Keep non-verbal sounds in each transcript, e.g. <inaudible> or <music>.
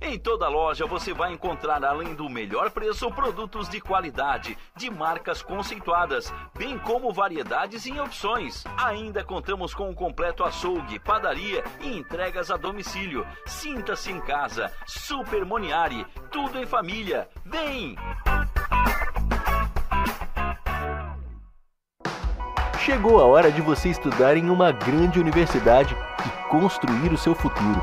Em toda loja você vai encontrar, além do melhor preço, produtos de qualidade, de marcas conceituadas, bem como variedades e opções. Ainda contamos com um completo açougue, padaria e entregas a domicílio. Sinta-se em casa. Super Moniari, tudo em família. Vem! Chegou a hora de você estudar em uma grande universidade e construir o seu futuro.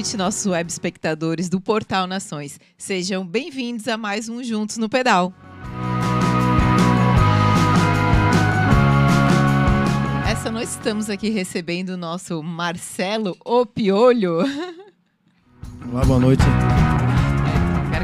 noite, nossos web espectadores do Portal Nações. Sejam bem-vindos a mais um Juntos no Pedal. Essa noite estamos aqui recebendo o nosso Marcelo Opiolho. <laughs> Olá, boa noite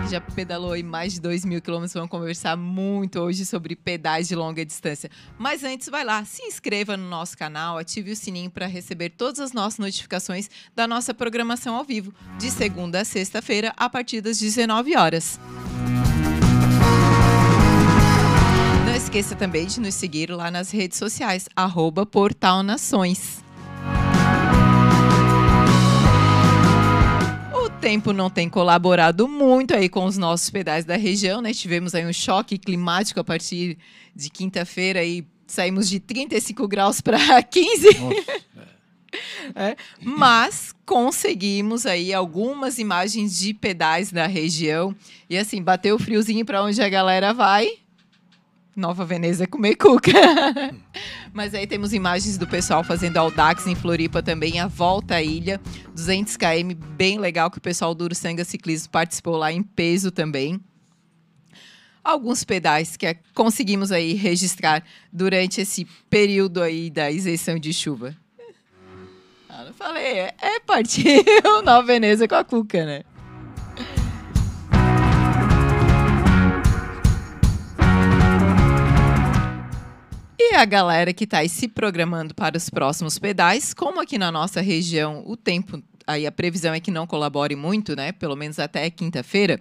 que já pedalou aí mais de 2 mil quilômetros. Vamos conversar muito hoje sobre pedais de longa distância. Mas antes, vai lá, se inscreva no nosso canal, ative o sininho para receber todas as nossas notificações da nossa programação ao vivo, de segunda a sexta-feira, a partir das 19 horas. Não esqueça também de nos seguir lá nas redes sociais, arroba Portal Nações. Tempo não tem colaborado muito aí com os nossos pedais da região, né? Tivemos aí um choque climático a partir de quinta-feira e saímos de 35 graus para 15. <laughs> <laughs> É, mas conseguimos aí algumas imagens de pedais da região e assim bateu o friozinho para onde a galera vai Nova Veneza é comer cuca. <laughs> Mas aí temos imagens do pessoal fazendo Audax em Floripa também, a volta à ilha, 200 km, bem legal que o pessoal do Ursanga Ciclismo participou lá em peso também. Alguns pedais que conseguimos aí registrar durante esse período aí da isenção de chuva. Ah, não falei, é, é partiu <laughs> Nova Veneza com a cuca, né? E a galera que está se programando para os próximos pedais, como aqui na nossa região o tempo, aí a previsão é que não colabore muito, né? Pelo menos até quinta-feira.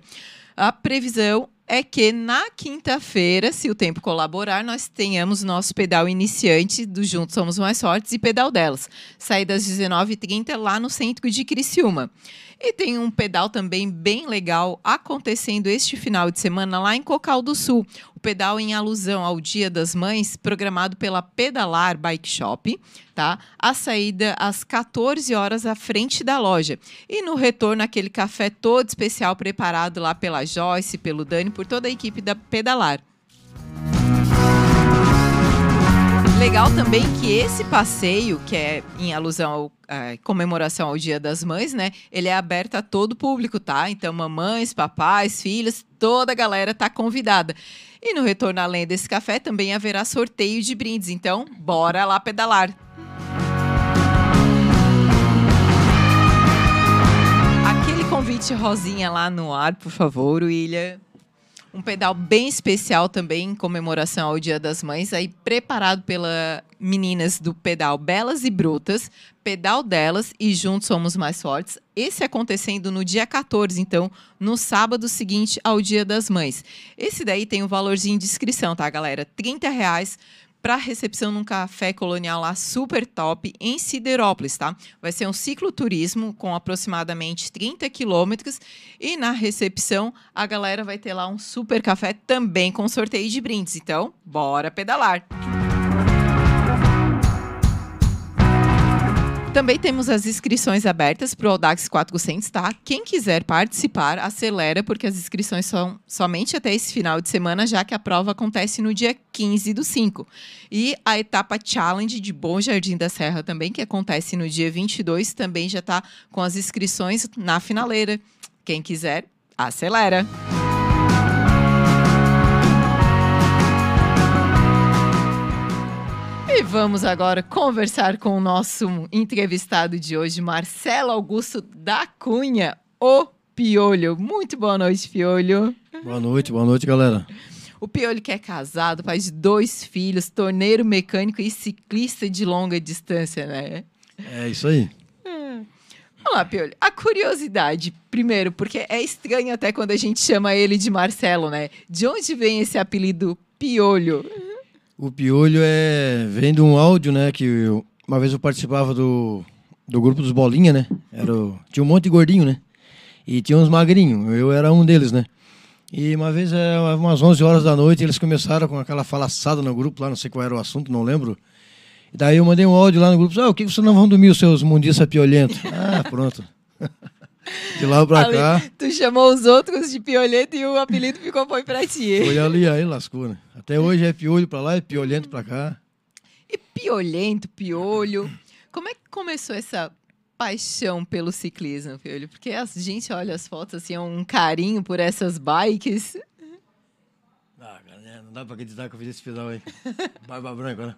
A previsão é que na quinta-feira, se o tempo colaborar, nós tenhamos nosso pedal iniciante do Juntos Somos Mais Fortes e pedal delas. Sair das 19h30 lá no centro de Criciúma. E tem um pedal também bem legal acontecendo este final de semana lá em Cocal do Sul. O pedal em alusão ao Dia das Mães, programado pela Pedalar Bike Shop, tá? A saída às 14 horas à frente da loja. E no retorno, aquele café todo especial preparado lá pela Joyce, pelo Dani, por toda a equipe da Pedalar. Legal também que esse passeio, que é em alusão à comemoração ao Dia das Mães, né? Ele é aberto a todo público, tá? Então, mamães, papais, filhos, toda a galera tá convidada. E no retorno, além desse café, também haverá sorteio de brindes. Então, bora lá pedalar. Aquele convite rosinha lá no ar, por favor, William um pedal bem especial também em comemoração ao Dia das Mães, aí preparado pelas meninas do pedal Belas e Brutas, pedal delas e juntos somos mais fortes. Esse acontecendo no dia 14, então, no sábado seguinte ao Dia das Mães. Esse daí tem um valorzinho de inscrição, tá, galera? 30 reais para recepção num café colonial lá super top em Siderópolis, tá? Vai ser um cicloturismo com aproximadamente 30 quilômetros e na recepção a galera vai ter lá um super café também com sorteio de brindes. Então, bora pedalar! Também temos as inscrições abertas para o Audax 400, tá? Quem quiser participar, acelera, porque as inscrições são somente até esse final de semana, já que a prova acontece no dia 15 do 5. E a etapa Challenge de Bom Jardim da Serra também, que acontece no dia 22, também já está com as inscrições na finaleira. Quem quiser, acelera! E vamos agora conversar com o nosso entrevistado de hoje, Marcelo Augusto da Cunha, o Piolho. Muito boa noite, Piolho. Boa noite, boa noite, galera. O Piolho que é casado, pai de dois filhos, torneiro mecânico e ciclista de longa distância, né? É isso aí. Vamos lá, Piolho. A curiosidade, primeiro, porque é estranho até quando a gente chama ele de Marcelo, né? De onde vem esse apelido Piolho? O piolho é vem de um áudio, né? Que eu- uma vez eu participava do, do grupo dos Bolinha, né? Era o- tinha um monte de gordinho, né? E tinha uns magrinhos. Eu era um deles, né? E uma vez, é, umas 11 horas da noite, eles começaram com aquela falaçada no grupo lá, não sei qual era o assunto, não lembro. E daí eu mandei um áudio lá no grupo, ah, o que vocês não vão dormir, os seus mundiça piolhentos? <laughs> Ah, pronto. <laughs> De lá pra Ali, cá, Tu chamou os outros de Piolhento e o apelido ficou foi pra ti. foi ali, aí lascou, né? Até hoje é piolho pra lá, é piolhento pra cá. E piolhento, piolho. Como é que começou essa paixão pelo ciclismo, Piolho? Porque a gente olha as fotos assim, é um carinho por essas bikes. Ah, cara, não dá pra acreditar que eu fiz esse pedal aí. Barba branca, né?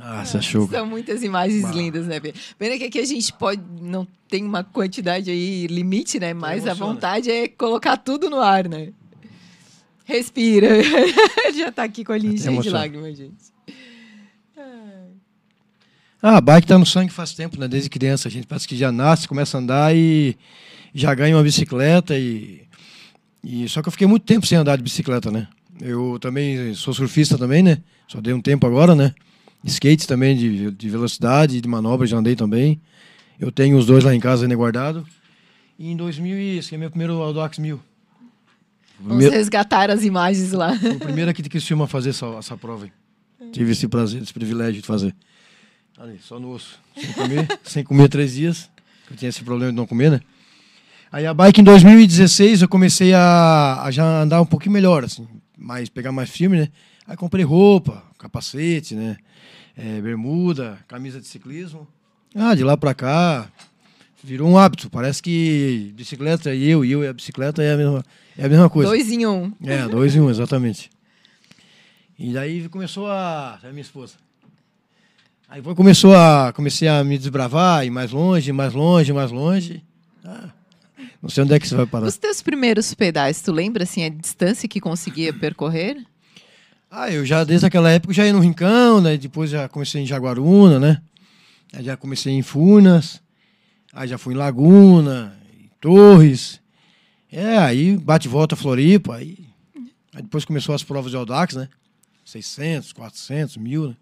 Ah, você achou. São muitas imagens Bah. lindas, né, Pedro? Pena que aqui a gente pode, não tem uma quantidade aí, limite, né? Mas a vontade é colocar tudo no ar, né? Respira. <laughs> Já tá aqui com a linha cheia de lágrimas, gente. Ah, a bike tá no sangue faz tempo, né? Desde criança. A gente parece que já nasce, começa a andar e já ganha uma bicicleta. E, e Só que eu fiquei muito tempo sem andar de bicicleta, né? Eu também sou surfista também, né? Só dei um tempo agora, né? Skate também de, de velocidade, de manobra, já andei também. Eu tenho os dois lá em casa ainda guardado. E em 2000, e- esse é meu primeiro Audax 1000. O Vamos primeiro- resgatar as imagens lá. O primeiro aqui de Criciúma a fazer essa, essa prova. aí. Tive esse prazer, esse privilégio de fazer. Ali, só no osso. Sem comer, <laughs> sem comer três dias. Eu tinha esse problema de não comer, né? Aí a bike em 2016 eu comecei a, a já andar um pouquinho melhor, assim. Mais, pegar mais firme, né? Aí comprei roupa, capacete, né? É, bermuda, camisa de ciclismo. Ah, de lá pra cá, virou um hábito. Parece que bicicleta e eu, e eu e a bicicleta é a mesma, é a mesma coisa. Dois em um. É, dois em um, exatamente. E daí começou a. É minha esposa. Aí começou a. Comecei a me desbravar, ir mais longe, mais longe, mais longe. Ah, não sei onde é que você vai parar. Os teus primeiros pedais, tu lembra assim a distância que conseguia percorrer? Ah, eu já, desde aquela época, já ia no Rincão, né? Depois já comecei em Jaguaruna, né? Aí já comecei em Furnas. Aí já fui em Laguna, em Torres. É, aí bate e volta Floripa. Aí, aí depois começou as provas de Audax, né? 600, 400, mil, né?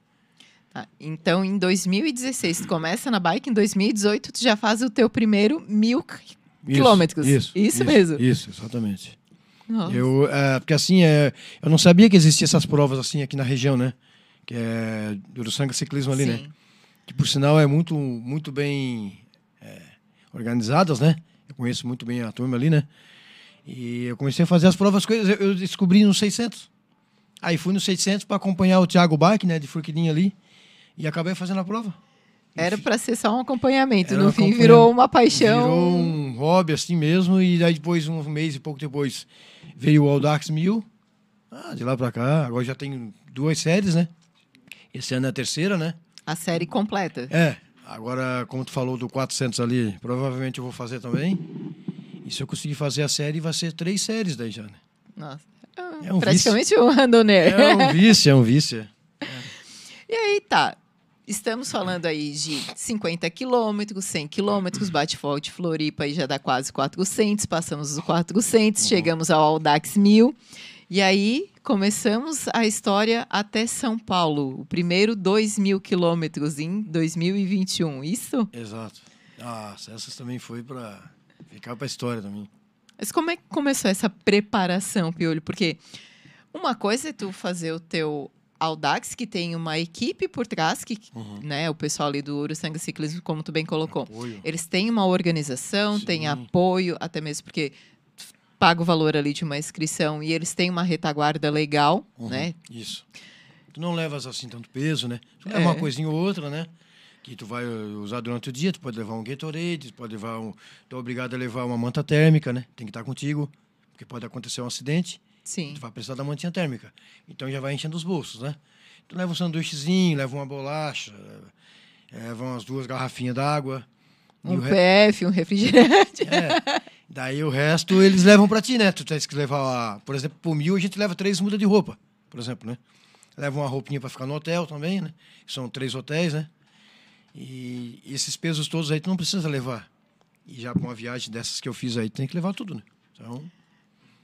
Tá, Então, em 2016, tu começa na bike, em 2018 tu já faz o teu primeiro mil Isso, quilômetros. Isso, Isso mesmo. Isso, exatamente. Nossa. Eu, é, porque assim, é, eu não sabia que existiam essas provas assim aqui na região, né? Que é do Uruçanga Ciclismo ali, né? Sim. que por sinal é muito, muito bem é, organizadas, né? Eu conheço muito bem a turma ali, né? E eu comecei a fazer as provas, coisas, eu- eu descobri no 600. Aí fui no 600 para acompanhar o Thiago Bike, né, de Furquilinha ali, e acabei fazendo a prova. Era para ser só um acompanhamento. Era no um fim, acompanhamento. virou uma paixão. Virou um hobby assim mesmo, e daí depois, um mês e pouco depois, veio o Audax 1000. Ah, de lá para cá, agora já tenho duas séries, né? Esse ano é a terceira, né? A série completa. É, agora, como tu falou do 400 ali, provavelmente eu vou fazer também. E se eu conseguir fazer a série, vai ser três séries daí já, né? Nossa. É um Praticamente um <laughs> randoneiro. É um vício, é um vício. E aí, tá. Estamos falando aí de 50 quilômetros, 100 quilômetros, bate-volte Floripa aí já dá quase 400, passamos os 400, Uhum. chegamos ao Audax 1000. E aí começamos a história até São Paulo. O primeiro 2 mil quilômetros em 2021, isso? Exato. Ah, essas também foi para ficar para a história também. Mas como é que começou essa preparação, Piolho? Porque uma coisa é tu fazer o teu Audax, que tem uma equipe por trás, que, Uhum. né, o pessoal ali do Ouro Sangue Ciclismo, como tu bem colocou. Apoio. Eles têm uma organização, têm Sim. apoio, até mesmo porque paga o valor ali de uma inscrição e eles têm uma retaguarda legal, Uhum. né? Isso. Tu não levas assim tanto peso, né? Tu leva É. uma coisinha ou outra, né? Que tu vai uh, usar durante o dia, tu pode levar um Gatorade, tu pode levar um... Tu é obrigado a levar uma manta térmica, né? Tem que estar contigo, porque pode acontecer um acidente, Sim. tu vai precisar da mantinha térmica. Então já vai enchendo os bolsos, né? Tu leva um sanduíchezinho, leva uma bolacha, eh, leva umas duas garrafinhas d'água. Um re- PF, um refrigerante. É. Daí o resto eles levam pra ti, né? Tu tens que levar, por exemplo, por mil a gente leva três mudas de roupa, por exemplo, né? Leva uma roupinha pra ficar no hotel também, né? São três hotéis, né? E esses pesos todos aí tu não precisa levar. E já com uma viagem dessas que eu fiz aí, tem que levar tudo, né? Então,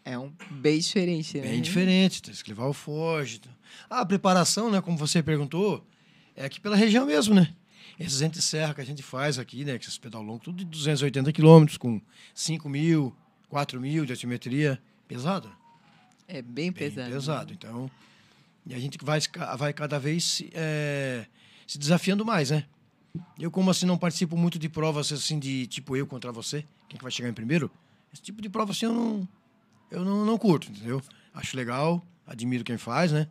É um bem diferente, né? bem diferente, tem que levar o Forge. Ah, a preparação, né, como você perguntou, é aqui pela região mesmo, né? Esses entre serra que a gente faz aqui, né, que esses pedal longo, tudo de 280 quilômetros, com 5 mil, 4 mil de altimetria, pesado, né? É bem bem pesado. pesado. Então, e a gente vai, vai cada vez se, é, se desafiando mais, né? Eu, como assim, não participo muito de provas assim de tipo eu contra você, quem que vai chegar em primeiro, esse tipo de prova assim eu não, eu não, não curto, entendeu? Acho legal, admiro quem faz, né?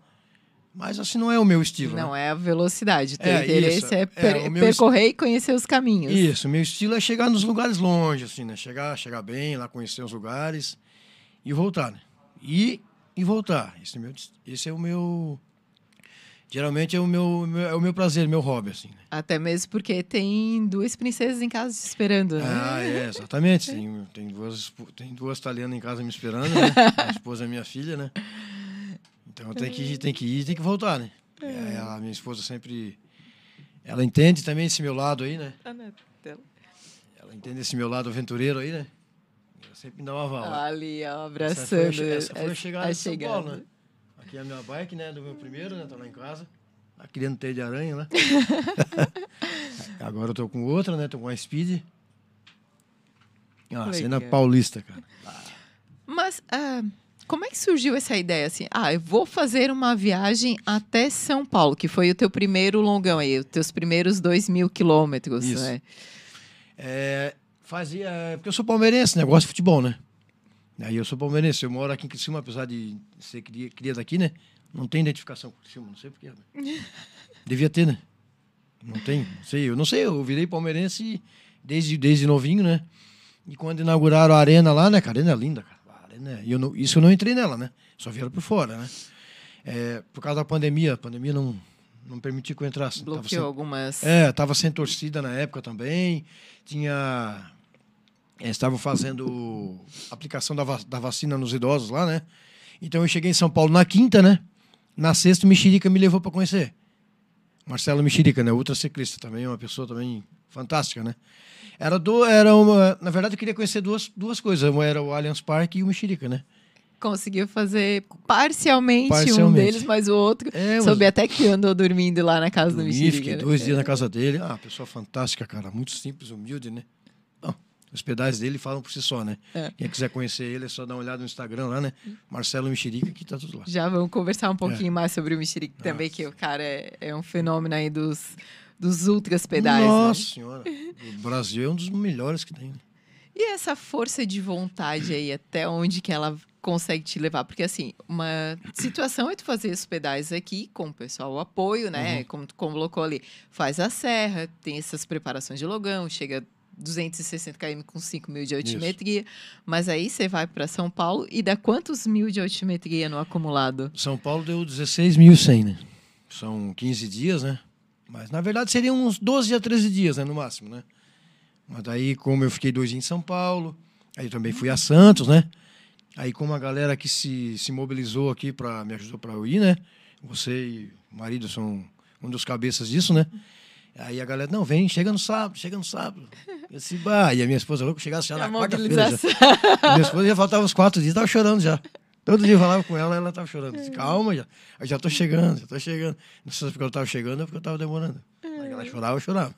Mas assim não é o meu estilo. Não né? é a velocidade. Teu É, interesse isso. é, É, per- meu percorrer e conhecer os caminhos. Isso, meu estilo é chegar nos lugares longe, assim, né? Chegar, chegar bem, lá conhecer os lugares e voltar, né? E, e voltar. Esse é, meu, esse é o meu. Geralmente é o meu, é o meu prazer, meu hobby, assim. Né? Até mesmo porque tem duas princesas em casa te esperando, né? Ah, é, exatamente. Tem, tem, duas, tem duas italianas em casa me esperando, né? A esposa é minha filha, né? Então tem que, tem que ir e tem que voltar, né? É, a minha esposa sempre. Ela entende também esse meu lado aí, né? Ela entende esse meu lado aventureiro aí, né? Ela sempre me dá uma vala. Ali, ó, Essa foi, abraçando. essa foi a a- chegada a de São chegada. Paulo, né? Aqui é a minha bike, né? Do meu primeiro, né? Tá lá em casa. Tá criando teia de aranha, né? <laughs> Agora eu tô com outra, né? Tô com a Speed. Ah, cena paulista, cara. Mas ah, como é que surgiu essa ideia assim? Ah, eu vou fazer uma viagem até São Paulo, que foi o teu primeiro longão aí, os teus primeiros dois mil quilômetros, Isso. né? É, fazia. Porque eu sou palmeirense, né? Gosto de futebol, né? Aí eu sou palmeirense. Eu moro aqui em Criciúma, apesar de ser cria, cria daqui, né? Não tem identificação com Criciúma, não sei porquê. <laughs> Devia ter, né? Não tem, não sei. Eu não sei, eu virei palmeirense desde, desde novinho, né? E quando inauguraram a arena lá, né, cara? A arena é linda, cara. Arena é- e eu não, isso eu não entrei nela, né? Só vieram por fora, né? É, por causa da pandemia, a pandemia não, não permitiu que eu entrasse. Bloqueou sem- algumas. é, tava sem torcida na época também. Tinha. É, estavam fazendo aplicação da, va- da vacina nos idosos lá, né? Então eu cheguei em São Paulo na quinta, né? Na sexta, o Mexerica me levou para conhecer. Marcelo Mexerica, né? Ultra ciclista também, uma pessoa também fantástica, né? Era, do, era uma. Na verdade, eu queria conhecer duas, duas coisas. Uma era o Allianz Parque e o Mexerica, né? Conseguiu fazer parcialmente, um Parcialmente. deles, mas o outro. É, mas- Soube até que andou dormindo lá na casa do Dormi, Mexerica. fiquei né? dois dias na casa dele. Ah, pessoa fantástica, cara. Muito simples, humilde, né? Os pedais dele falam por si só, né? É. Quem quiser conhecer ele é só dar uma olhada no Instagram lá, né? Marcelo Mexerica, que tá tudo lá. Já vamos conversar um pouquinho É. mais sobre o Mexerica também, que o cara é, é um fenômeno aí dos, dos ultras pedais. Nossa né? senhora. O Brasil é um dos melhores que tem. né? E essa força de vontade aí, até onde que ela consegue te levar? Porque, assim, uma situação é tu fazer esses pedais aqui com o pessoal o apoio, né? Uhum. Como tu colocou ali, faz a serra, tem essas preparações de logão, chega 260 km com 5 mil de altimetria. Mas aí você vai para São Paulo e dá quantos mil de altimetria no acumulado? São Paulo deu 16.100, né? São 15 dias, né? Mas na verdade seriam uns 12 a 13 dias, né? No máximo, né? Mas daí, como eu fiquei dois dias em São Paulo, aí também fui a Santos, né? Aí, como a galera que se, se mobilizou aqui para me ajudou para eu ir, né? Você e o marido são um dos cabeças disso, né? Aí a galera, não, vem, chega no sábado, chega no sábado. Eu disse, bah, e a minha esposa falou que chegasse já na quarta-feira. minha esposa já faltava uns quatro dias, tava chorando já. Todo dia eu falava com ela, ela tava chorando. Disse, Calma, já, eu já tô chegando, já tô chegando. Não sei se porque eu tava chegando ou porque eu tava demorando. Aí ela chorava, eu chorava.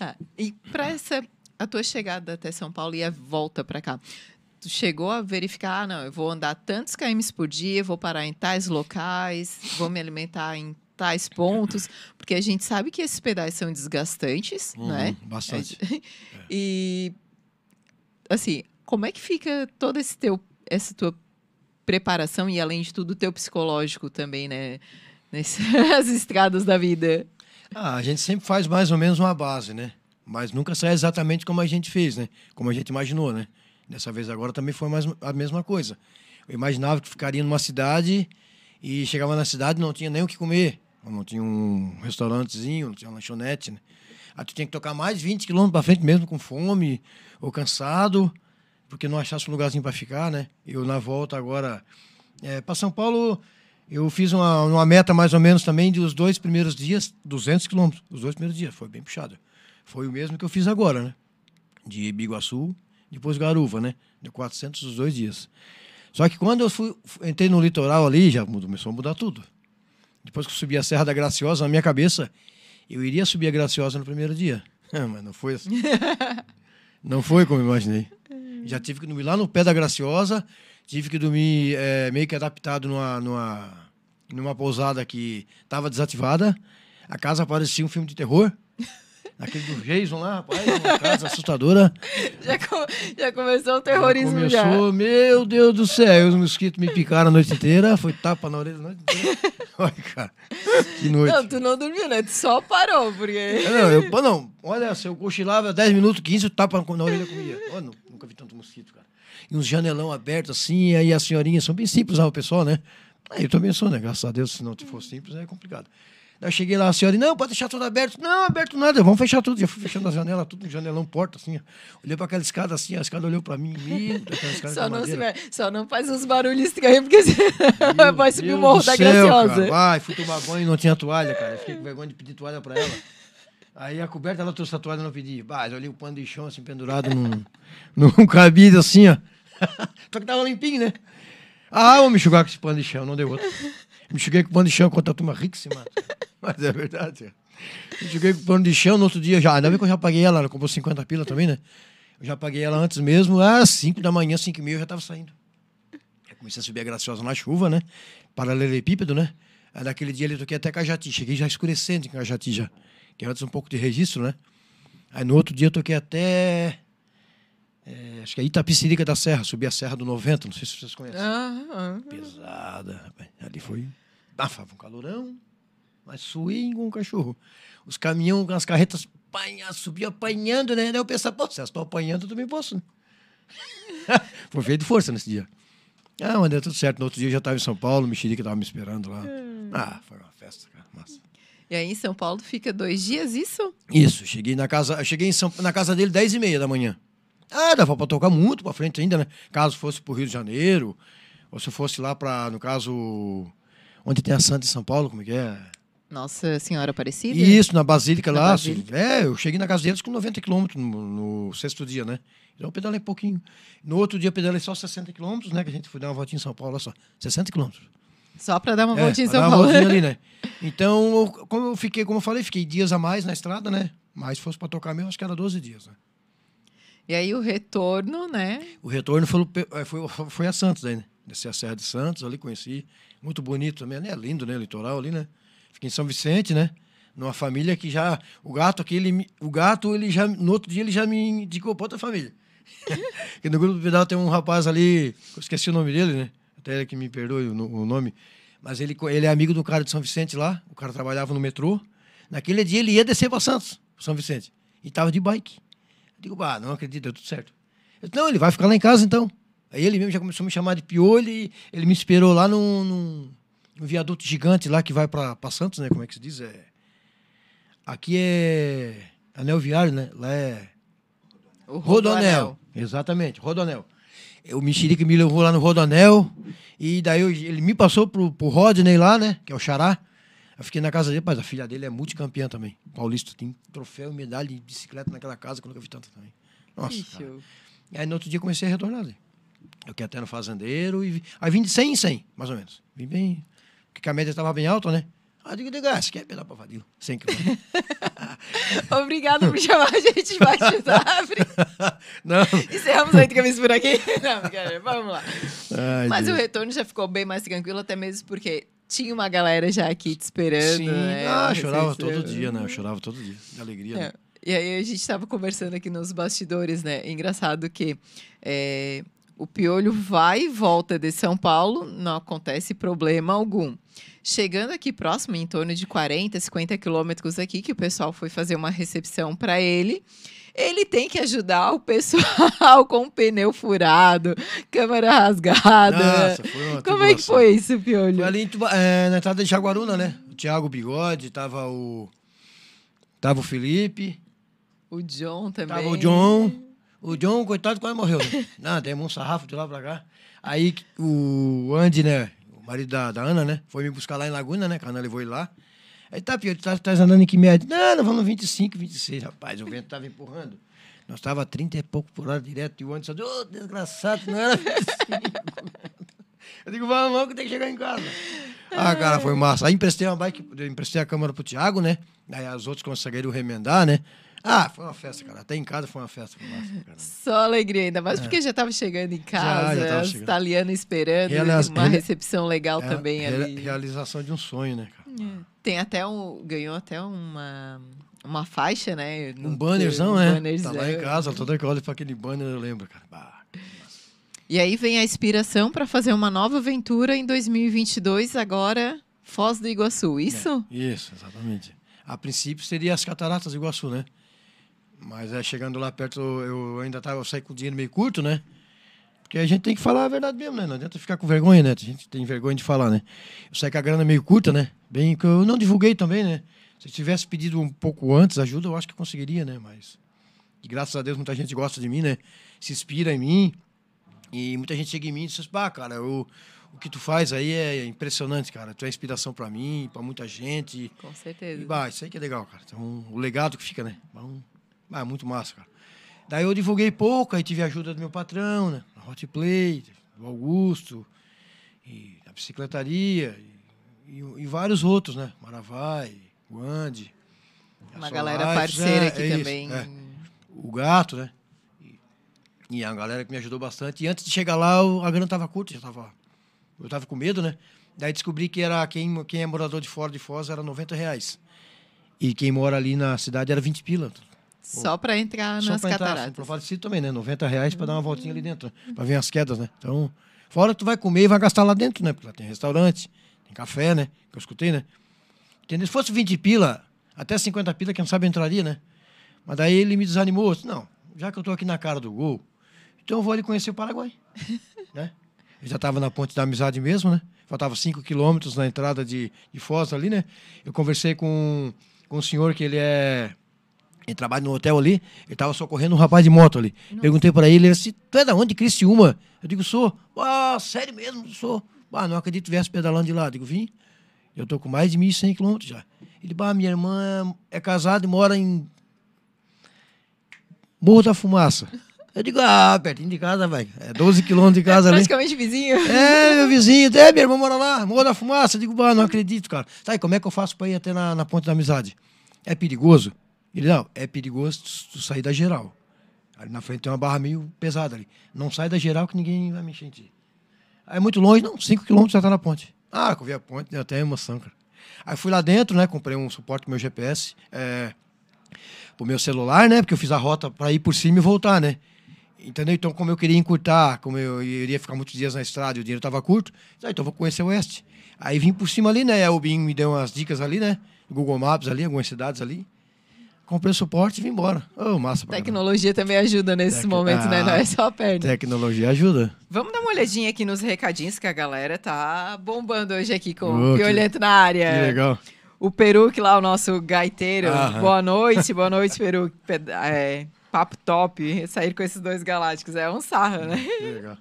Ah, <laughs> e para essa a tua chegada até São Paulo e a volta para cá, tu chegou a verificar, ah, não, eu vou andar tantos km por dia, vou parar em tais locais, vou me alimentar em tais pontos, porque a gente sabe que esses pedais são desgastantes, Uhum, né? Bastante. <laughs> E assim, como é que fica toda esse teu essa tua preparação e além de tudo o teu psicológico também, né? Nessas <laughs> estradas da vida. Ah, a gente sempre faz mais ou menos uma base, né? Mas nunca sai exatamente como a gente fez, né? Como a gente imaginou, né? Dessa vez agora também foi mais a mesma coisa. Eu imaginava que ficaria numa cidade e chegava na cidade não tinha nem o que comer. Não tinha um restaurantezinho, não tinha uma lanchonete, né? Aí tu tinha que tocar mais 20 quilômetros para frente mesmo com fome ou cansado, porque não achasse um lugarzinho para ficar, né? Eu na volta agora é, para São Paulo eu fiz uma, uma meta mais ou menos também de os dois primeiros dias, 200 quilômetros, os dois primeiros dias, foi bem puxado. Foi o mesmo que eu fiz agora, né? De Biguaçu, depois Garuva, né? De 400 os dois dias. Só que quando eu fui, entrei no litoral ali, já começou a mudar tudo. Depois que eu subi a Serra da Graciosa, na minha cabeça, eu iria subir a Graciosa no primeiro dia. <laughs> Mas não foi assim. <laughs> não foi como eu imaginei. Já tive que dormir lá no pé da Graciosa, tive que dormir é, meio que adaptado numa, numa, numa pousada que estava desativada. A casa parecia um filme de terror. Aquele do Jason lá, rapaz, uma casa assustadora. <laughs> Já, com- já começou o terrorismo já. Começou, meu Deus do céu, os mosquitos me picaram a noite inteira, foi tapa na orelha a noite inteira. <laughs> Olha, cara, que noite. Não, tu não dormiu, né? Tu só parou, porque. É, Não, eu, não, olha, se eu cochilava 10 minutos, 15, tapa na orelha comia. Olha, nu- nunca vi tanto mosquito, cara. E uns janelão abertos assim, aí as senhorinhas são bem simples, ah, o pessoal, né? Aí eu também sou, né? Graças a Deus, se não fosse simples, é complicado. Daí eu cheguei lá, a senhora, não, pode deixar tudo aberto. Não, aberto nada, vamos fechar tudo. Já fui fechando a janela, tudo, janelão, porta, assim. Olhei para aquela escada assim, a escada olhou para mim, escada Só não, se só não faz uns barulhos estranhos, porque Meu <laughs> vai subir o Morro da céu, Graciosa. Cara. Vai, fui tomar banho e não tinha toalha, cara. Eu Fiquei com vergonha de pedir toalha pra ela. Aí a coberta, ela trouxe a toalha e não pedi. Bah, eu olhei o pano de chão assim, pendurado num, <laughs> num cabide assim, ó. <laughs> Só que tava limpinho, né? Ah, vou me enxugar com esse pano de chão, não deu outro. Me enxuguei com o pano de chão enquanto a turma rica se mata. Mas é verdade. Me enxuguei com o pano de chão, no outro dia já. Ainda bem que eu já paguei ela, ela comprou 50 pila também, né? Eu já paguei ela antes mesmo, às 5 da manhã, 5 e meia eu já tava saindo. Aí comecei a subir a graciosa na chuva, né? Paralelepípedo, né? Aí naquele dia eu toquei até Cajati. Cheguei já escurecendo em Cajati já. Que antes um pouco de registro, né? Aí no outro dia eu toquei até. é, acho que é Itapicirica da Serra. Subi a Serra do 90, não sei se vocês conhecem. Ah, ah. Pesada, rapaz. Ali foi. Ah, um calorão, mas suei com um cachorro. Os caminhão com as carretas apanha, subiam apanhando, né? Daí eu pensava, pô, se elas estão apanhando, eu também posso, né? <laughs> foi feio de força nesse dia. Ah, mas deu tudo certo. No outro dia eu já estava em São Paulo, o Mexerica estava me esperando lá. Ah, foi uma festa, cara. Massa. E aí em São Paulo fica dois dias, isso? Isso, cheguei na casa, cheguei em São- na casa dele 10 e meia da manhã. Ah, dava pra tocar muito pra frente ainda, né? Caso fosse pro Rio de Janeiro, ou se fosse lá pra, no caso, onde tem a Santa em São Paulo, como é que é? Nossa Senhora Aparecida? Isso, na Basílica Na lá. Basílica. É, eu cheguei na casa deles com 90 quilômetros no, no sexto dia, né? Então eu pedalei pouquinho. No outro dia eu pedalei só 60 quilômetros, né? Que a gente foi dar uma voltinha em São Paulo, olha só. 60 quilômetros. Só pra dar uma É, voltinha em São dar uma Paulo. voltinha ali, né? <laughs> Então, eu- como eu fiquei, como eu falei, fiquei dias a mais na estrada, né? Mas se fosse pra tocar mesmo, acho que era 12 dias, né? E aí o retorno, né? O retorno foi, eh, foi, foi a Santos aí, né? Desci a Serra de Santos, ali conheci. Muito bonito também, né? Lindo, né? Litoral ali, né? Fiquei em São Vicente, né? Numa família que já. O gato aqui, ele, o gato, ele já. No outro dia, ele já me indicou pra outra família. <laughs> que no grupo do pedal tem um rapaz ali, eu esqueci o nome dele, né? Até ele que me perdoe o, o nome. Mas ele, ele é amigo do cara de São Vicente lá. O cara trabalhava no metrô. Naquele dia ele ia descer para Santos, São Vicente. E tava de bike. Eu digo, bah, não acredito, deu tudo certo. Eu disse, não, ele vai ficar lá em casa então. Aí ele mesmo já começou a me chamar de piolho e ele me esperou lá num, num, num viaduto gigante lá que vai para Santos, né? Como é que se diz? É... Aqui é anel viário, né? Lá é O Rodonel. Exatamente, Rodonel. O Mexerica me levou lá no Rodonel e daí eu- ele me passou pro, pro Rodney lá, né? Que é o Xará. Eu fiquei na casa dele, mas a filha dele é multicampeã também. Paulista tem troféu, medalha de bicicleta naquela casa que eu nunca vi tanto também. Nossa. E aí no outro dia comecei a retornar ali. Eu quero até no fazendeiro. E... Aí vim de 100 em 100, mais ou menos. Vim bem. Porque a média estava bem alta, né? Eu digo, de gás, quer pedalar para Vadil? 100 quilômetros. <laughs> Obrigada por chamar a gente vai ajudar. <laughs> Não. Encerramos a entrevista por aqui. <laughs> Não, cara, vamos lá. Ai, Mas o Deus. retorno já ficou bem mais tranquilo, até mesmo porque tinha uma galera já aqui te esperando. Sim. né? Ah, A chorava recepção. todo dia, né? Eu chorava todo dia. De alegria. É. Né? E aí a gente estava conversando aqui nos bastidores, né? Engraçado que é, o Piolho vai e volta de São Paulo, não acontece problema algum. Chegando aqui próximo, em torno de 40, 50 quilômetros aqui, que o pessoal foi fazer uma recepção para ele. Ele tem que ajudar o pessoal <laughs> com o pneu furado, câmera rasgada. Nossa, Como é que foi isso, Piolho? Foi ali em Tuba- é, na entrada de Jaguaruna, né? O Thiago Bigode, tava o. Tava o Felipe, O John também. tava o John. O John, coitado, quase morreu, né? <laughs> Não, tem um sarrafo de lá pra cá. Aí o Andy, né? O marido da, da Ana, né? Foi me buscar lá em Laguna, né? Que a Ana levou ele lá. Aí tá, Pio, tá, tá andando em que média? Não, nós vamos no 25, 26, rapaz. O vento tava empurrando. Nós tava a 30 e pouco por hora direto. E o Andy só disse, ô, desgraçado, não era 25. <laughs> Eu digo, vamos, vamos, que tem que chegar em casa. Ah, cara, foi massa. Aí emprestei uma bike, emprestei a câmera pro Thiago, né? Aí as outras conseguiram remendar, né? Ah, foi uma festa, cara. Até em casa foi uma festa. Foi massa. Só alegria ainda mais, porque já estava chegando em casa, É. já os chegando. italianos esperando, E, aliás, uma recepção legal É, também ali. Realização de um sonho, né, cara? Tem até um. Ganhou até uma, uma faixa, né? no- Um bannerzão, um né? bannerzão. Tá lá em casa, toda que eu olho pra aquele banner eu lembro, cara. Bah. E aí vem a inspiração para fazer uma nova aventura em 2022, agora Foz do Iguaçu, isso? É, isso, exatamente. A princípio seria as cataratas do Iguaçu, né? Mas é, chegando lá perto, eu ainda tava, eu saí com o dinheiro meio curto, né? Porque a gente tem que falar a verdade mesmo, né? Não adianta ficar com vergonha, né? A gente tem vergonha de falar, né? Eu saí com a grana meio curta, né? Bem que eu não divulguei também, né? Se eu tivesse pedido um pouco antes ajuda, eu acho que eu conseguiria, né? Mas, e graças a Deus, muita gente gosta de mim, né? Se inspira em mim. E muita gente chega em mim e diz, pá, cara, o, o que tu faz aí é impressionante, cara. Tu é inspiração pra mim, pra muita gente. Com E, certeza. bah, isso aí que é legal, cara. Então, o legado que fica, né? Bom, bah, é muito massa, cara. Daí eu divulguei pouco, aí tive a ajuda do meu patrão, né? Na Hot Play, do Augusto, e da bicicletaria, e, e- e vários outros, né? Maravai, a Uma galera parceira é, aqui é isso, também. é. O gato, né? E, e a galera que me ajudou bastante. E antes de chegar lá, a grana tava curta, já tava. Eu tava com medo, né? Daí descobri que era quem, quem é morador de fora de Foz era 90 reais. E quem mora ali na cidade era 20 pila. Só para entrar Só nas pra entrar, cataratas. pro Falecido também, né? 90 reais pra dar uma voltinha ali dentro, né? pra ver as quedas, né? Então, fora tu vai comer e vai gastar lá dentro, né? Porque lá tem restaurante, tem café, né? Que eu escutei, né? Entendeu? Se fosse 20 pila, até 50 pila, quem sabe entraria, né? Mas daí ele me desanimou. Eu disse, não, já que eu tô aqui na cara do gol, então eu vou ali conhecer o Paraguai, <laughs> né? Eu já estava na ponte da amizade mesmo, né? Faltava 5 quilômetros na entrada de, de Foz ali, né? Eu conversei com, com um senhor que ele é... Ele trabalha no hotel ali, ele estava socorrendo um rapaz de moto ali. Perguntei para ele, ele disse, tu é da onde, Criciúma? Eu digo, sou. Ah, sério mesmo, sou. Ah, não acredito que viesse pedalando de lá. Eu digo, vim. Eu tô com mais de 1.100 quilômetros já. Ele, bah, minha irmã é casada e mora em Morro da Fumaça. Eu digo, ah, pertinho de casa, velho. É 12 quilômetros de <laughs> casa ali. Praticamente vizinho. É, meu vizinho, é, minha irmã mora lá, Morro da Fumaça. Eu digo, bah, não acredito, cara. Tá, e como é que eu faço pra ir até na, na Ponte da Amizade? É perigoso? Ele, não, é perigoso tu, sair da geral. Ali na frente tem uma barra meio pesada ali. Não sai da geral que ninguém vai mexer em ti. Aí muito longe, não, 5 quilômetros já tá na ponte. Ah, eu vi a ponte, deu até emoção, cara. Aí fui lá dentro, né, comprei um suporte pro meu GPS, é, pro meu celular, né, porque eu fiz a rota para ir por cima e voltar, né. Entendeu? Então, como eu queria encurtar, como eu iria ficar muitos dias na estrada e o dinheiro estava curto, ah, então vou conhecer o Oeste. Aí vim por cima ali, né? O Bing me deu umas dicas ali, né? Google Maps ali, algumas cidades ali. Comprei o suporte e vim embora. Ô, massa caramba. Tecnologia também ajuda nesses Tec- momentos, né? Não é Ah. só a perna. Tecnologia ajuda. Vamos dar uma olhadinha aqui nos recadinhos que a galera tá bombando hoje aqui com Oh, o que- Piolento na área. Que legal. O Peruque lá, o nosso gaiteiro. Aham. Boa noite, boa noite, Peruque. É, papo top. Sair com esses dois galácticos é um sarro, né? Que legal.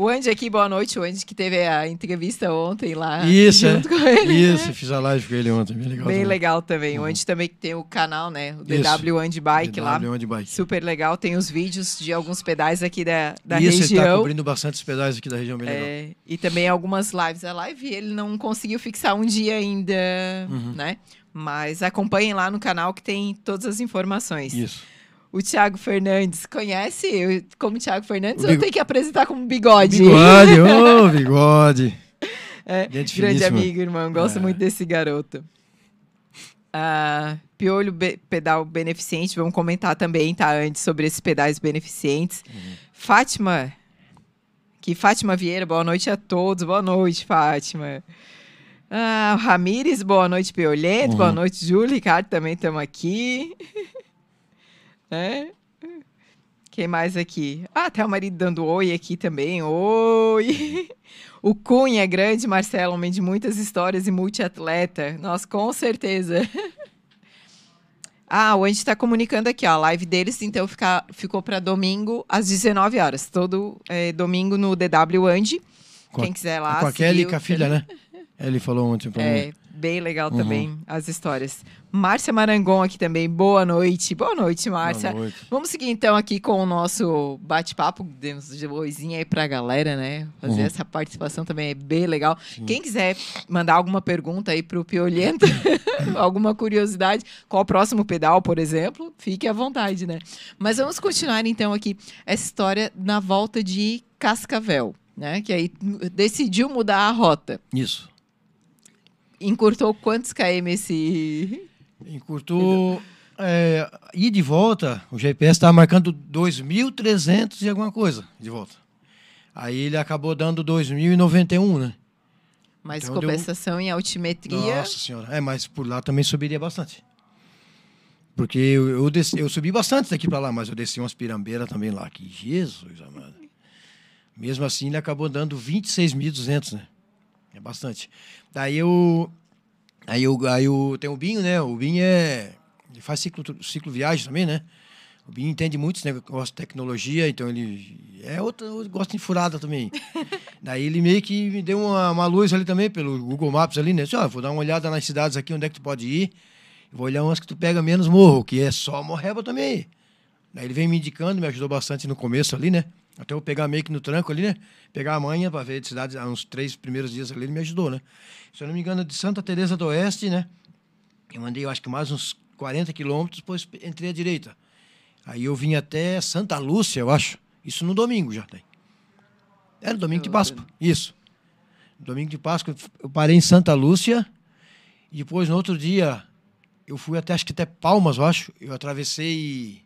O Andy aqui, boa noite. O Andy que teve a entrevista ontem lá. Isso, é. junto com ele. Isso, fiz a live com ele ontem, bem legal. Bem também. legal também. O Andy também que tem o canal, né? O Isso. DW Andy Bike lá. DW Onde Bike. Super legal. Tem os vídeos de alguns pedais aqui da, da Isso, ele tá região. cobrindo bastante os pedais aqui da região, bem legal. É, e também algumas lives. A live ele não conseguiu fixar um dia ainda, Uhum. né? Mas acompanhem lá no canal que tem todas as informações. Isso. O Thiago Fernandes, conhece eu como Thiago Fernandes O ou tem que apresentar como bigode? Bigode, ô, <laughs> bigode. É, grande finíssima. amigo, irmão. Gosto É. muito desse garoto. Ah, Piolho Be- Pedal Beneficente, vamos comentar também, tá? Antes sobre esses pedais beneficentes. Uhum. Fátima, que Fátima Vieira, boa noite a todos. Boa noite, Fátima. Ah, o Ramires, boa noite, Piolento. Uhum. Boa noite, Júlio. Ricardo, também estamos aqui. <laughs> É. Quem mais aqui? Ah, até o marido dando oi aqui também. Oi! <laughs> O Cunha, grande Marcelo, homem de muitas histórias e multiatleta. Nossa, com certeza. <laughs> Ah, o Andy está comunicando aqui, ó. A live deles, então, fica, ficou para domingo às 19 horas. Todo eh, domingo no DW Andy. Quem quiser lá. com a Kelly e com a filha, né? Ele falou ontem pra É, mim. Bem legal Uhum. também as histórias. Márcia Marangon aqui também. Boa noite. Boa noite, Márcia. Boa noite. Vamos seguir então aqui com o nosso bate-papo. Demos de oizinho aí pra galera, né? Fazer Uhum. essa participação também é bem legal. Quem quiser mandar alguma pergunta aí pro Piolento, <laughs> alguma curiosidade, qual o próximo pedal, por exemplo, fique à vontade, né? Mas vamos continuar então aqui essa história na volta de Cascavel, né? Que aí decidiu mudar a rota. Isso. Encurtou quantos km esse. Encurtou. É, e de volta, o GPS estava marcando 2.300 e alguma coisa de volta. Aí ele acabou dando 2.091, né? Mais Então deu- compensação em altimetria. Nossa senhora. É, mas por lá também subiria bastante. Porque eu, eu, desci- eu subi bastante daqui para lá, mas eu desci umas pirambeiras também lá. Que Jesus amado. Mesmo assim, ele acabou dando 26.200, né? É bastante. Daí eu. Aí eu, aí eu tenho o Binho, né? O Binho é. Ele faz ciclo, ciclo viagem também, né? O Binho entende muito esse negócio de tecnologia, então ele é outro, gosta de furada também. <laughs> Daí ele meio que me deu uma, uma luz ali também, pelo Google Maps ali, né? Disse, ó, vou dar uma olhada nas cidades aqui, onde é que tu pode ir. Vou olhar umas que tu pega menos morro, que é só morreba também. Daí ele vem me indicando, me ajudou bastante no começo ali, né? Até eu pegar meio que no tranco ali, né? Pegar a manha para ver de cidades, há uns três primeiros dias ali, ele me ajudou, né? Se eu não me engano, de Santa Teresa do Oeste, né? Eu andei, eu acho que mais uns 40 quilômetros, depois entrei à direita. Aí eu vim até Santa Lúcia, eu acho. Isso no domingo já. Daí. Era domingo de Páscoa. Isso. Domingo de Páscoa, eu parei em Santa Lúcia. E depois, no outro dia, eu fui até, acho que até Palmas, eu acho. Eu atravessei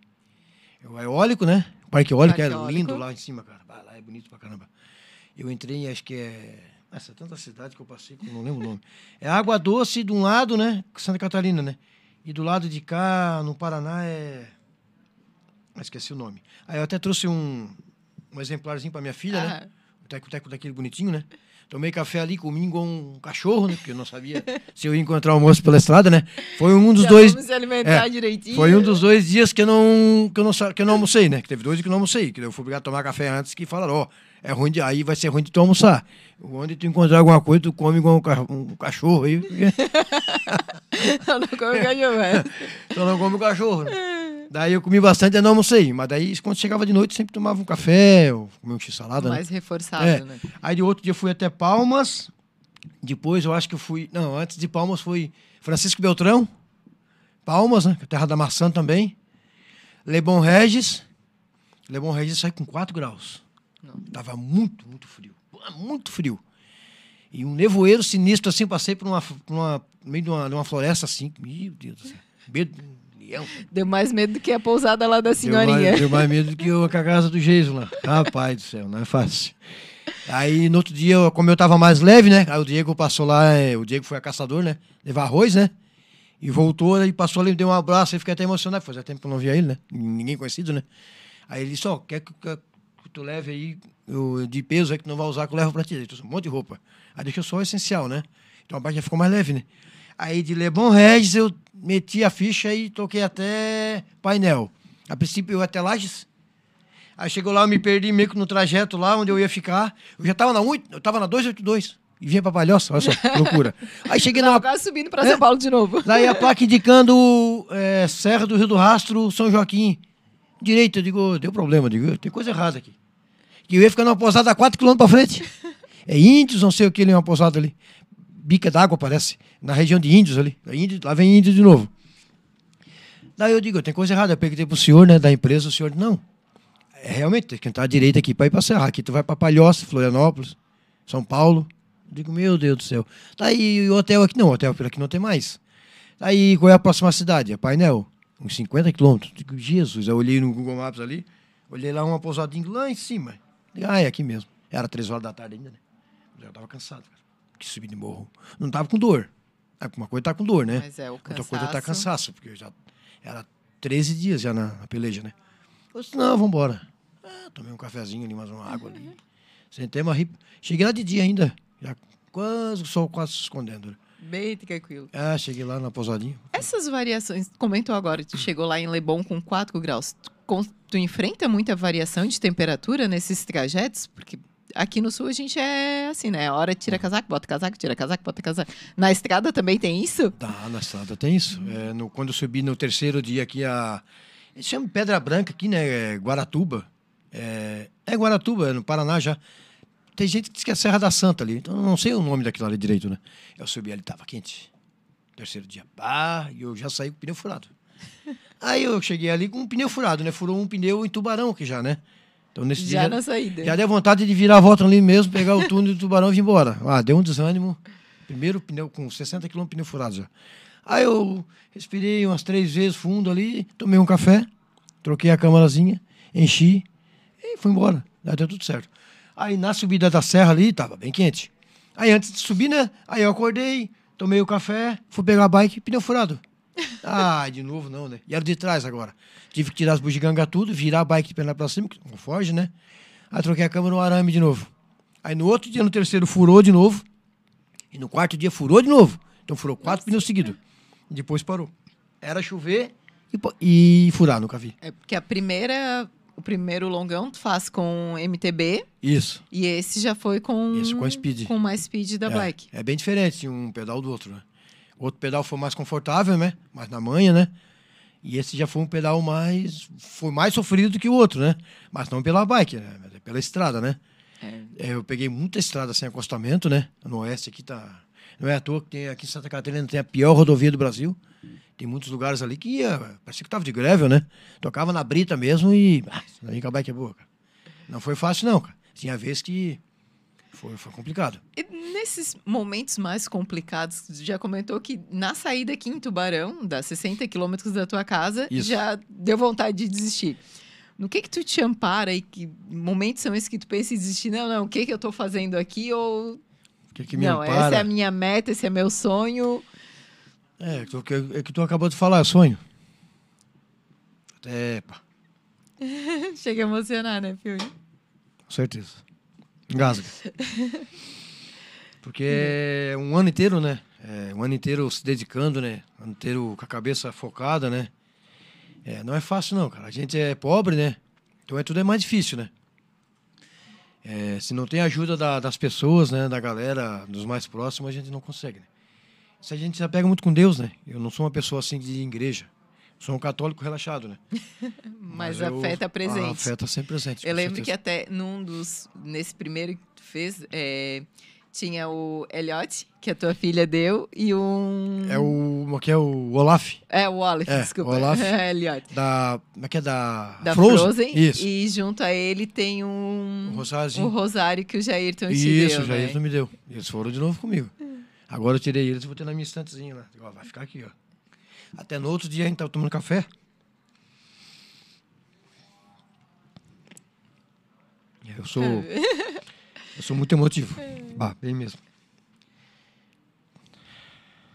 o eólico, né? Parque Eólico, Parque é Eólico. lindo lá em cima, cara. Ah, lá é bonito pra caramba. Eu entrei acho que é... Essa é tanta cidade que eu passei, que eu não lembro o nome. É Água Doce de um lado, né? Santa Catarina, né? E do lado de cá, no Paraná, é... Ah, esqueci o nome. Aí eu até trouxe um, um exemplarzinho pra minha filha, né? O teco-teco daquele bonitinho, né? Tomei café ali, comi igual um cachorro, né? Porque eu não sabia <laughs> se eu ia encontrar almoço pela estrada, né? Foi um dos já dois... Vamos se alimentar é, direitinho. Foi um dos dois dias que eu não, que eu não, que eu não almocei, né? Que teve dois que eu não almocei. Que eu fui obrigado a tomar café antes que falaram, ó, é ruim de, aí vai ser ruim de tu almoçar. Onde tu encontrar alguma coisa, tu come igual um, ca- um cachorro aí. <laughs> Não, não come cachorro, é. Então <laughs> não come cachorro. né? Daí eu comi bastante e não almocei. Mas daí, quando chegava de noite, sempre tomava um café, ou comia um x-salada, né? Mais reforçado, É. né? Aí de outro dia eu fui até Palmas. Depois eu acho que eu fui. Não, antes de Palmas foi Francisco Beltrão. Palmas, né? que é Terra da Maçã também. Lebon Regis. Lebon Regis sai com 4 graus. Não. Tava muito, muito frio. Muito frio. E um nevoeiro sinistro assim, passei por uma, por uma no meio de uma, de uma floresta assim. Meu Deus do céu. Medo, leão. Deu mais medo do que a pousada lá da Deu senhorinha. mais, deu mais medo do que eu com a casa do Jason lá. Rapaz do céu, não é fácil. Aí no outro dia, eu- como eu tava mais leve, né? Aí o Diego passou lá, é, o Diego foi a caçador, né? Levar arroz, né? E voltou, aí passou ali, me deu um abraço, aí fiquei até emocionado, fazia tempo que eu não via ele, né? Ninguém conhecido, né? Aí ele disse, ó, quer que, que tu leve aí o, de peso aí que tu não vai usar, que eu levo pra ti. Ele trouxe um monte de roupa. Aí deixou só o essencial, né? Então a bike já ficou mais leve, né? Aí de Lebon Regis eu meti a ficha e toquei até painel. A princípio eu ia até Lages. Aí chegou lá, eu me perdi meio que no trajeto lá onde eu ia ficar. Eu já tava na 8, eu tava na 282 e vinha pra Palhoça, olha só, loucura. Aí cheguei na. agora subindo pra É. São Paulo de novo. Daí a placa indicando é, Serra do Rio do Rastro, São Joaquim. Direito, eu digo, deu problema, eu digo, tem coisa errada aqui. Que eu ia ficar numa pousada a 4 km pra frente. É índios, não sei o que, ali, uma pousada ali. Bica d'água, parece. Na região de índios ali. É índio, lá vem índio de novo. Daí eu digo, tem coisa errada. Eu perguntei pro senhor, né, da empresa, o senhor, não. É, realmente, tem que entrar à direita aqui pra ir pra Serra. Aqui tu vai pra Palhoça, Florianópolis, São Paulo. Eu digo, meu Deus do céu. Daí o hotel aqui, não, o hotel aqui não tem mais. Daí qual é a próxima cidade? É Painel, uns 50 quilômetros. Digo, Jesus, eu olhei no Google Maps ali, olhei lá uma pousadinha lá em cima. Digo, ah, é aqui mesmo. Era três horas da tarde ainda, né? Eu já tava cansado, cara. Que subir de morro. Não tava com dor. É, Uma coisa tá com dor, né? Mas é, o Outra coisa tá cansaço. cansaço, porque já era 13 dias já na, na peleja, né? Eu disse, não, vambora. Ah, tomei um cafezinho ali, mais uma água ali. Sentei, mas cheguei lá de dia ainda. Já quase o sol quase se escondendo. Bem tranquilo. Ah, cheguei lá na pousadinha. Essas variações, comentou agora, tu chegou lá em Leblon com 4 graus. Tu, tu enfrenta muita variação de temperatura nesses trajetos? Porque aqui no sul a gente é assim, né? A hora tira casaco, bota casaco, tira casaco, bota casaco. Na estrada também tem isso? Tá, na estrada tem isso. É, no, quando eu subi no terceiro dia aqui, a. Eles chamam Pedra Branca aqui, né? É Guaratuba. É, é Guaratuba, é no Paraná já. Tem gente que diz que é Serra da Santa ali. Então eu não sei o nome daquilo ali direito, né? Eu subi ali, tava quente. Terceiro dia. Pá, e eu já saí com o pneu furado. <laughs> Aí eu cheguei ali com um pneu furado, né? Furou um pneu em tubarão aqui já, né? Então nesse Já dia. na saída. Já deu vontade de virar a volta ali mesmo, pegar o túnel do tubarão e vir embora. Ah, deu um desânimo. Primeiro pneu com 60 km pneu furado já. Aí eu respirei umas três vezes fundo ali, tomei um café, troquei a câmerazinha, enchi e fui embora. Aí deu tudo certo. Aí na subida da serra ali, tava bem quente. Aí antes de subir, né? Aí eu acordei, tomei o café, fui pegar a bike, pneu furado. Ah, de novo não, né? E era de trás agora. Tive que tirar as bugigangas tudo, virar a bike de perna pra cima, que não foge, né? Aí troquei a câmera no arame de novo. Aí no outro dia, no terceiro, furou de novo. E no quarto dia, furou de novo. Então furou quatro pneus seguidos. Depois parou. Era chover e, e furar, nunca vi. É porque a primeira, o primeiro longão tu faz com MTB Isso. e esse já foi com Esse com speed. com mais speed da é, bike. É bem diferente um pedal do outro, né? O outro pedal foi mais confortável, né? Mais na manha, né? E esse já foi um pedal mais. Foi mais sofrido do que o outro, né? Mas não pela bike, né? É pela estrada, né? É, eu peguei muita estrada sem acostamento, né? No oeste aqui tá. Não é à toa que tem, aqui em Santa Catarina tem a pior rodovia do Brasil. Tem muitos lugares ali que ia, parecia que tava de greve, né? Tocava na brita mesmo e. Ah, aí que a bike é boa, cara. Não foi fácil, não, cara. Tinha vez que foi, foi complicado. E nesses momentos mais complicados, já comentou que na saída aqui em Tubarão, dá 60 quilômetros da tua casa, Isso. já deu vontade de desistir. No que que tu te ampara e que momentos são esses que tu pensa em desistir? Não, não, o que que eu tô fazendo aqui? Ou, O que, que me não, ampara? essa é a minha meta, esse é meu sonho. É, que, que, é que tu acabou de falar, é sonho. É, pá, <laughs> Chega a emocionar, né, Fiori? com certeza. Engasga. <laughs> Porque é um ano inteiro, né? É, um ano inteiro se dedicando, né? Um ano inteiro com a cabeça focada, né? É, não é fácil, não, cara. A gente é pobre, né? Então é tudo é mais difícil, né? É, se não tem ajuda da- das pessoas, né? Da galera, dos mais próximos, a gente não consegue, né? Isso a gente se apega muito com Deus, né? Eu não sou uma pessoa assim de igreja. Sou um católico relaxado, né? <laughs> Mas, eu- a fé tá presente. A fé tá sempre presente. Eu lembro certeza. que até num dos. Nesse primeiro que tu fez, é, tinha o Elliot, que a tua filha deu, e um. É o. Que é o Olaf. É, o Olaf, É, desculpa. Olaf. <laughs> É, Elliot. Da. Como é que é? Da. Da Frozen. Isso. E junto a ele tem um. O Rosáriozinho. o rosário que o Jairton te Isso, deu. o Jair né? me deu. Eles foram de novo comigo. Agora eu tirei eles e botei na minha estantezinha lá. Vai ficar aqui, ó. Até no outro dia a gente tava tomando café. Eu sou. <laughs> eu sou muito emotivo. Bah, bem mesmo.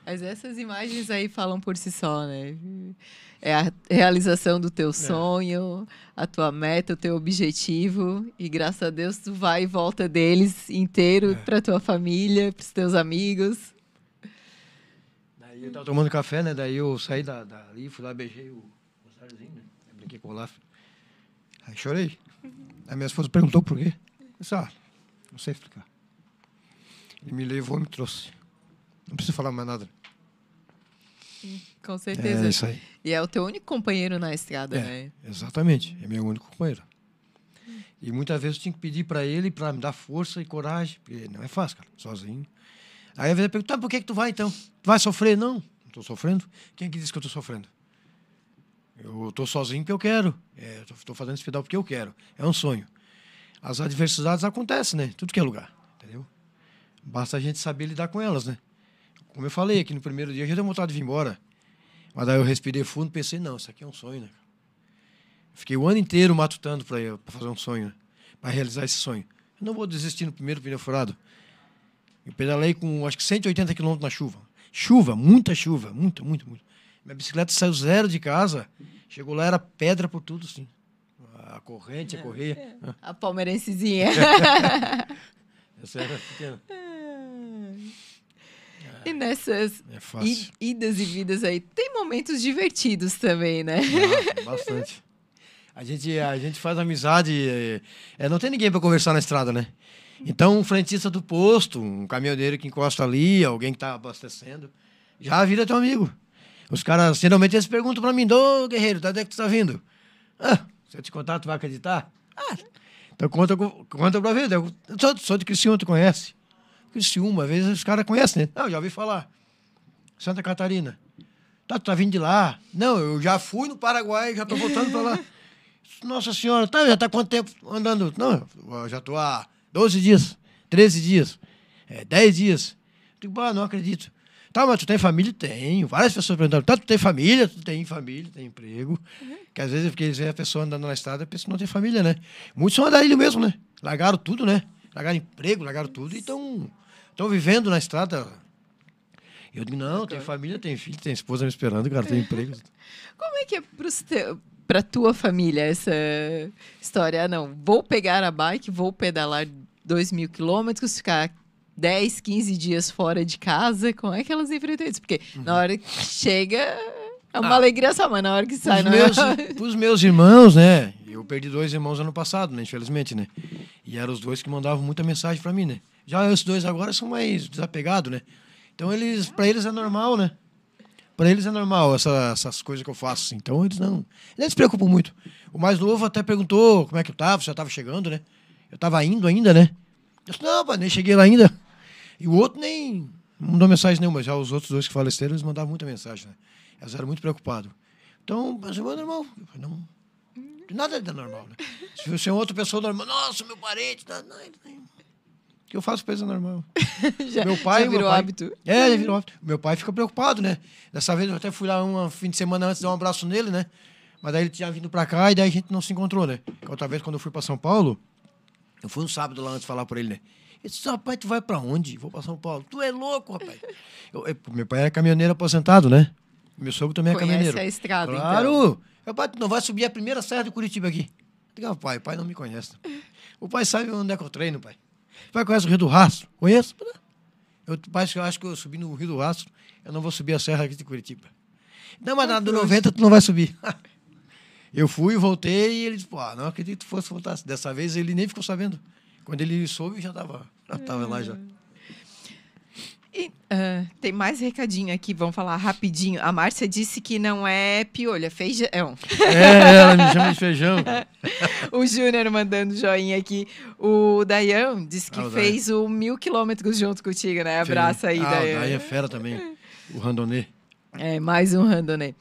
Mas essas imagens aí falam por si só, né? É a realização do É. teu sonho, a tua meta, o teu objetivo. E graças a Deus tu vai e volta deles inteiro É. pra tua família, pros teus amigos. Daí eu tava tomando café, né? Daí eu saí da, dali, fui lá, beijei o Rosáriozinho, né? Aí Brinquei com o Olaf. Aí chorei. A minha esposa perguntou por quê. Eu disse, ah, não sei explicar. Ele me levou e me trouxe. Não precisa falar mais nada. Com certeza. É isso aí. E é o teu único companheiro na estrada, É, né? exatamente. É meu único companheiro. E muitas vezes eu tinha que pedir para ele para me dar força e coragem, porque não é fácil, cara, sozinho. Aí vezes eu pergunto, tá, por que, que tu vai então? Tu vai sofrer? Não, não estou sofrendo. Quem que disse que eu estou sofrendo? Eu estou sozinho porque eu quero. É, estou fazendo esse pedal porque eu quero. É um sonho. As adversidades acontecem, né? Tudo que é lugar, entendeu? Basta a gente saber lidar com elas, né? Como eu falei aqui no primeiro dia, eu já dei vontade de vir embora. Mas daí eu respirei fundo e pensei, não, isso aqui é um sonho, né? Fiquei o ano inteiro matutando para fazer um sonho, né? para realizar esse sonho. Eu não vou desistir no primeiro pneu furado. Eu pedalei com acho que 180 km na chuva. Chuva, muita chuva, muita, muito, muito. Minha bicicleta saiu zero de casa, chegou lá, era pedra por tudo, sim. A corrente, a correia. A palmeirensezinha. <laughs> <laughs> Essa era pequena. e nessas É i- idas e vidas aí, tem momentos divertidos também, né? Ah, bastante. <laughs> A gente, a gente faz amizade. É, é, não tem ninguém para conversar na estrada, né? Então, um frentista do posto, um caminhoneiro que encosta ali, alguém que está abastecendo, já vira teu amigo. Os caras, geralmente, eles perguntam para mim: Ô, guerreiro, de onde é que tu tá vindo? Ah, se eu te contar, tu vai acreditar? Ah, então conta, conta pra ver. Eu sou, sou de Criciúma, tu conhece? Criciúma, às vezes os caras conhecem, né? Não, já ouvi falar. Santa Catarina. Tá, tu tá vindo de lá? Não, eu já fui no Paraguai, já tô voltando pra lá. <laughs> Nossa senhora, tá, já tá quanto tempo andando? Não, eu já tô há 12 dias, 13 dias, é, 10 dias. Eu digo, bah, não acredito. Tá, mas tu tem família? Tenho. Várias pessoas perguntando, tá, tu tem família? Tu tem família, tem emprego. Que às vezes, porque eles veem a pessoa andando na estrada, a pessoa não tem família, né? Muitos são andarilho mesmo, né? Largaram tudo, né? Largaram emprego, largaram tudo e estão vivendo na estrada. Eu digo, não, tem família, tem filho, tem esposa me esperando, cara, tem emprego. <laughs> Como é que é pros teu, pra tua família essa história? Ah, não, vou pegar a bike, vou pedalar dois mil quilômetros, ficar 10, 15 dias fora de casa. Como é que elas enfrentam isso? Porque na hora que chega, é uma Ah. alegria só, mas na hora que sai, Os não meus, é? os meus irmãos, né? Eu perdi dois irmãos ano passado, né? Infelizmente, né? E eram os dois que mandavam muita mensagem para mim, né? Já os dois agora são mais desapegados, né? Então eles, para eles é normal, né? Para eles é normal essa- essas coisas que eu faço. assim. Então eles não, eles não se preocupam muito. O mais novo até perguntou como é que eu tava, se eu tava chegando, né? Eu tava indo ainda, né? Eu disse, não, pai, nem cheguei lá ainda. E o outro nem não mandou mensagem nenhuma. Já os outros dois que faleceram, eles mandavam muita mensagem, né? Eles eram muito preocupados. Então, mas é normal. Eu falei, Não, nada é normal, né? Se você é outra pessoa normal, nossa, meu parente, tá, não, ele tem- o que eu faço eles é normal. <laughs> já, meu pai, já meu virou pai- hábito. É, já virou hábito. Meu pai fica preocupado, né? Dessa vez eu até fui lá um fim de semana antes dar um abraço nele, né? Mas daí ele tinha vindo pra cá e daí a gente não se encontrou, né? Outra vez, quando eu fui pra São Paulo, eu fui um sábado lá antes falar pra ele, né? Ele disse, rapaz, tu vai pra onde? Vou pra São Paulo. Tu é louco, rapaz. <laughs> Eu- eu- meu pai era caminhoneiro aposentado, né? Meu sogro também é Conhece caminhoneiro. a estrada, então. Claro! Meu pai, tu não vai subir a primeira serra de Curitiba aqui. "Ah, pai, o pai não me conhece. <laughs> O pai sabe onde é que eu treino, pai. O pai conhece o Rio do Rastro? Conheço? Eu, pai, eu acho que eu subi no Rio do Rastro, eu não vou subir a serra aqui de Curitiba. Não, mas na do 90 tu não vai subir. <laughs> eu fui, voltei e ele disse, pô, não acredito que fosse voltar. Dessa vez ele nem ficou sabendo. Quando ele soube, já estava já tava lá já. E, ah, tem mais recadinho aqui, vamos falar rapidinho. A Márcia disse que não é piolho, é feijão. É, ela me chama de feijão. <laughs> O Júnior mandando joinha aqui. O Dayan disse que Ah, o Dayan. fez o mil quilômetros junto contigo, né? Abraço aí, ah, Dayan. Daí é fera também. O Randonê. É, mais um randonê.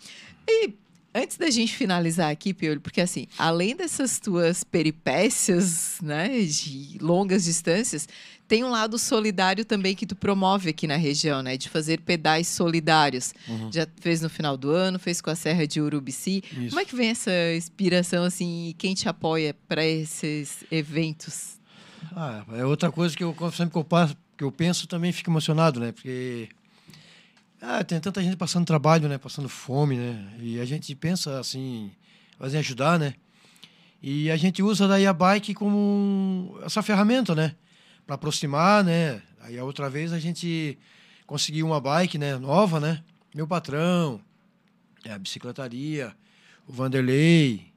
E antes da gente finalizar aqui, Piolho, porque assim, além dessas tuas peripécias, né, de longas distâncias, tem um lado solidário também que tu promove aqui na região, né, de fazer pedais solidários. Uhum. Já fez no final do ano, fez com a Serra de Urubici. Isso. Como é que vem essa inspiração, assim, e quem te apoia para esses eventos? Ah, é outra coisa que eu sempre que eu, passo, que eu penso também fico emocionado, né? Porque ah, tem tanta gente passando trabalho, né? Passando fome, né? E a gente pensa assim, fazer ajudar, né? E a gente usa daí a bike como essa ferramenta, né? Para aproximar, né? Aí a outra vez a gente conseguiu uma bike, né? Nova, né? Meu patrão, é, a bicicletaria, o Vanderlei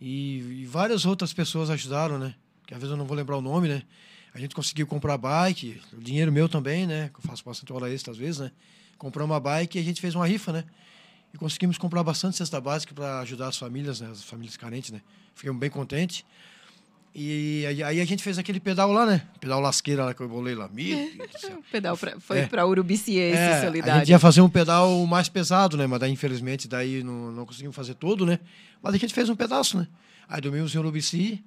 E, e várias outras pessoas ajudaram, né? Que às vezes eu não vou lembrar o nome, né? A gente conseguiu comprar bike, o dinheiro meu também, né? Que eu faço bastante hora extra às vezes, né? Compramos uma bike e a gente fez uma rifa, né? E conseguimos comprar bastante cesta básica para ajudar as famílias, né? As famílias carentes, né? Fiquei bem contente. E aí, a gente fez aquele pedal lá, né? Pedal lasqueira lá que eu bolei lá. <laughs> Pedal pra, foi É. para Urubici esse É, a solidário. gente ia fazer um pedal mais pesado, né? Mas daí, infelizmente, daí não, não conseguimos fazer todo, né? Mas a gente fez um pedaço, né? Aí dormimos em Urubici.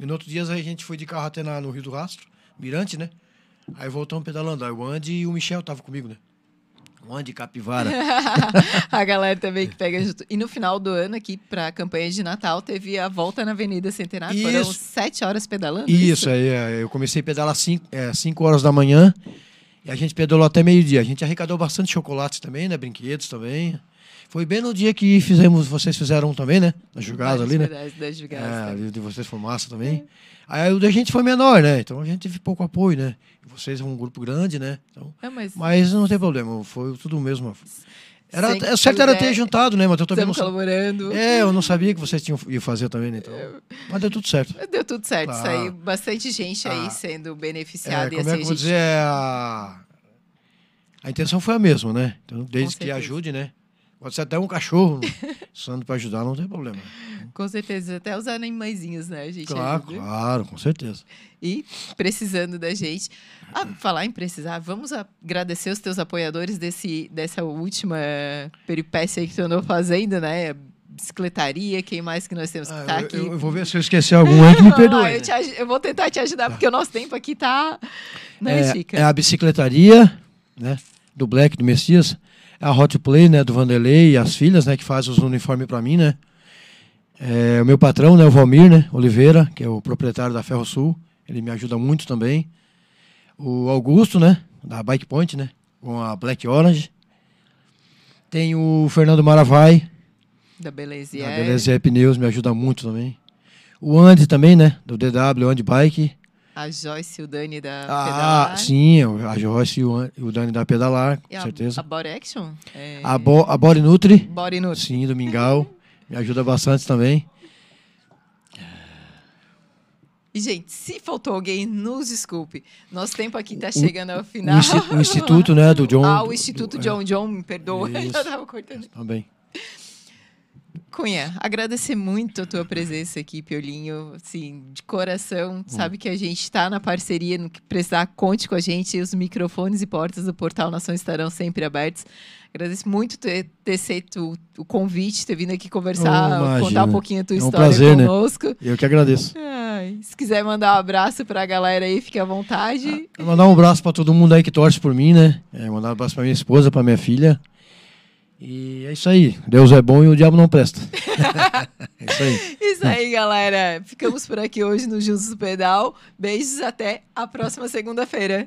E no outro dia a gente foi de carro até na, no Rio do Rastro, Mirante, né? Aí voltamos pedalando. Aí o Andy e o Michel estavam comigo, né? O Andy Capivara. <laughs> a galera também que pega junto. E no final do ano, aqui para a campanha de Natal, teve a volta na Avenida Centenário. Foram Isso. sete horas pedalando. Isso, aí é, eu comecei a pedalar 5 é, cinco horas da manhã e a gente pedalou até meio-dia. A gente arrecadou bastante chocolates também, né? Brinquedos também. Foi bem no dia que fizemos, vocês fizeram um também, né? Na jogada ali, né? Das jogadas. É, né? de vocês foi massa também. Aí o da gente foi menor, né? Então a gente teve pouco apoio, né? Vocês são um grupo grande, né? Então, É, mas mas não tem problema, foi tudo mesmo. Era, Sem o certo era ter juntado, né? Mas eu também não estamos sabia. colaborando. É, eu não sabia que vocês tinham iam fazer também, né? Então, mas deu tudo certo. <laughs> Deu tudo certo. Ah. Isso aí, bastante gente aí Ah. sendo É, beneficiada. e como é assim, que eu vou gente- dizer? É a... a intenção foi a mesma, né? Então, desde que ajude, né? Pode ser até um cachorro usando para ajudar, não tem problema. Com certeza, até os animaizinhos, né? A gente Claro, ajuda. claro, com certeza. E precisando da gente. Ah, falar em precisar, vamos agradecer os teus apoiadores desse, dessa última peripécia aí que tu andou fazendo, né? Bicicletaria, quem mais que nós temos que Ah, tá eu, aqui? eu- eu vou ver se eu esqueci algum aí que me perdoe. eu, te aj- eu vou tentar te ajudar, porque o nosso tempo aqui tá. Né, é, Chica? é a bicicletaria, né? Do Black, do Messias. A Hot Play, né? Do Vanderlei e as filhas, né? Que faz os uniformes para mim, né? É, o meu patrão, né? O Valmir, né? Oliveira, que é o proprietário da Ferro Sul. Ele me ajuda muito também. O Augusto, né? Da Bike Point, né? Com a Black Orange. Tem o Fernando Maravai, Da Beleza. da. Beleza Pneus, me ajuda muito também. O Andy também, né? Do DW, Andy Bike. A Joyce e o Dani da Ah, Pedalar. sim, a Joyce e o, An- o Dani da Pedalar, com a, certeza. A Body Action? É, A, Bo, a Body Nutri, Body Nutri. sim, do Mingau, <laughs> me ajuda bastante também. E, gente, se faltou alguém, nos desculpe. Nosso tempo aqui tá O- chegando ao O, final. insti- o Instituto, né, do <laughs> John. ah, o Instituto do- John John, me perdoa. <laughs> Eu Isso. tava cortando. É, também. Cunha, agradecer muito a tua presença aqui, Piolinho. Assim, de coração. Sabe que a gente tá na parceria, no que precisar, conte com a gente. Os microfones e portas do Portal Nação estarão sempre abertos. Agradeço muito ter, ter feito o convite, ter vindo aqui conversar, contar um pouquinho a tua É um história prazer, né? conosco. Eu que agradeço. Ai, se quiser mandar um abraço pra galera aí, fique à vontade. Vou mandar um abraço pra todo mundo aí que torce por mim, né? É, mandar um abraço pra minha esposa, pra minha filha. E é isso aí. Deus é bom e o diabo não presta. <laughs> é isso aí. Isso aí, galera. Ficamos por aqui hoje no Juntos do Pedal. Beijos, até a próxima segunda-feira.